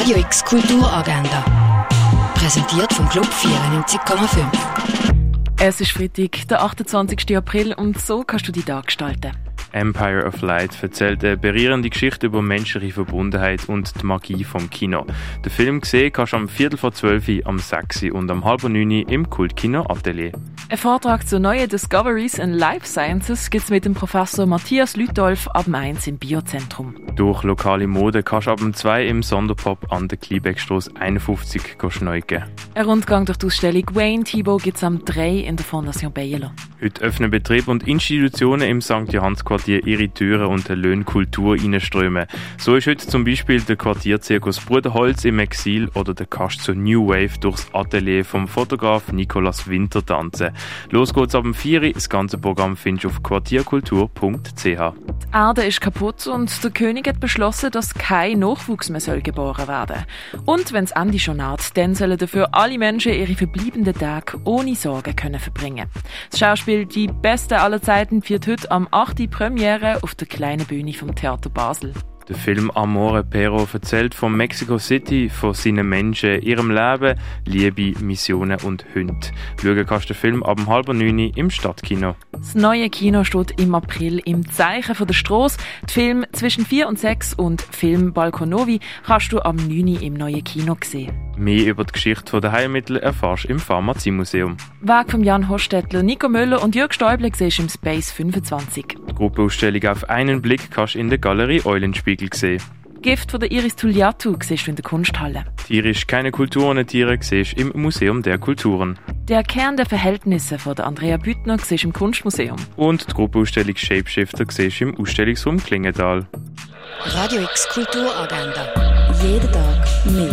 Radio X Kulturagenda. Präsentiert vom Club 94,5. Es ist Freitag, der 28. April und so kannst du die Tag gestalten. Empire of Light erzählt eine berührende Geschichte über menschliche Verbundenheit und die Magie vom Kino. Den Film gesehen kannst du am Viertel vor zwölf, am 6 und am halb neun im Kultkino Atelier. Ein Vortrag zu neuen Discoveries in Life Sciences gibt es mit dem Professor Matthias Lütolf ab 1 im Biozentrum. Durch lokale Mode kannst du ab 2 im Sonderpop an der Kliebeckstrasse 51 schneuken. Ein Rundgang durch die Ausstellung Wayne Thibault gibt es am 3 in der Fondation Bayerler. Heute öffnen Betriebe und Institutionen im St. Johannsquartier ihre Türen und eine Löhnkultur reinströmen. So ist heute zum Beispiel der Quartierzirkus Bruderholz im Exil oder der Kast zur New Wave durchs Atelier vom Fotograf Nicolas Winter tanzen. Los geht's ab dem 4. Das ganze Programm findest du auf quartierkultur.ch. Die Erde ist kaputt und der König hat beschlossen, dass kein Nachwuchs mehr soll geboren werden Und wenn das Ende schon naht, dann sollen dafür alle Menschen ihre verbleibenden Tage ohne Sorgen können verbringen. Das Die Beste aller Zeiten wird heute am 8. Premiere auf der kleinen Bühne vom Theater Basel. Der Film Amore Pero erzählt von Mexico City, von seinen Menschen, ihrem Leben, Liebe, Missionen und Hunden. Schauen kannst du den Film ab halb neun im Stadtkino. Das neue Kino steht im April im Zeichen von der Straße. Die Film zwischen 4 und 6 und Film Balkonovi kannst du am 9 im neuen Kino sehen. Mehr über die Geschichte der Heilmittel erfährst du im Pharmaziemuseum. Weg von Jan Hostetler, Nico Müller und Jörg Stäuble siehst im Space 25. Die Gruppenausstellung auf einen Blick kannst du in der Galerie Eulenspiegel sehen. Gift von der Iris Tulliatu siehst du in der Kunsthalle. Tierisch keine Kultur ohne Tiere siehst im Museum der Kulturen. Der Kern der Verhältnisse von der Andrea Büttner siehst im Kunstmuseum. Und die Gruppenausstellung Shapeshifter siehst im Ausstellungsraum Klingenthal. Radio X Kulturagenda. Jeden Tag mehr.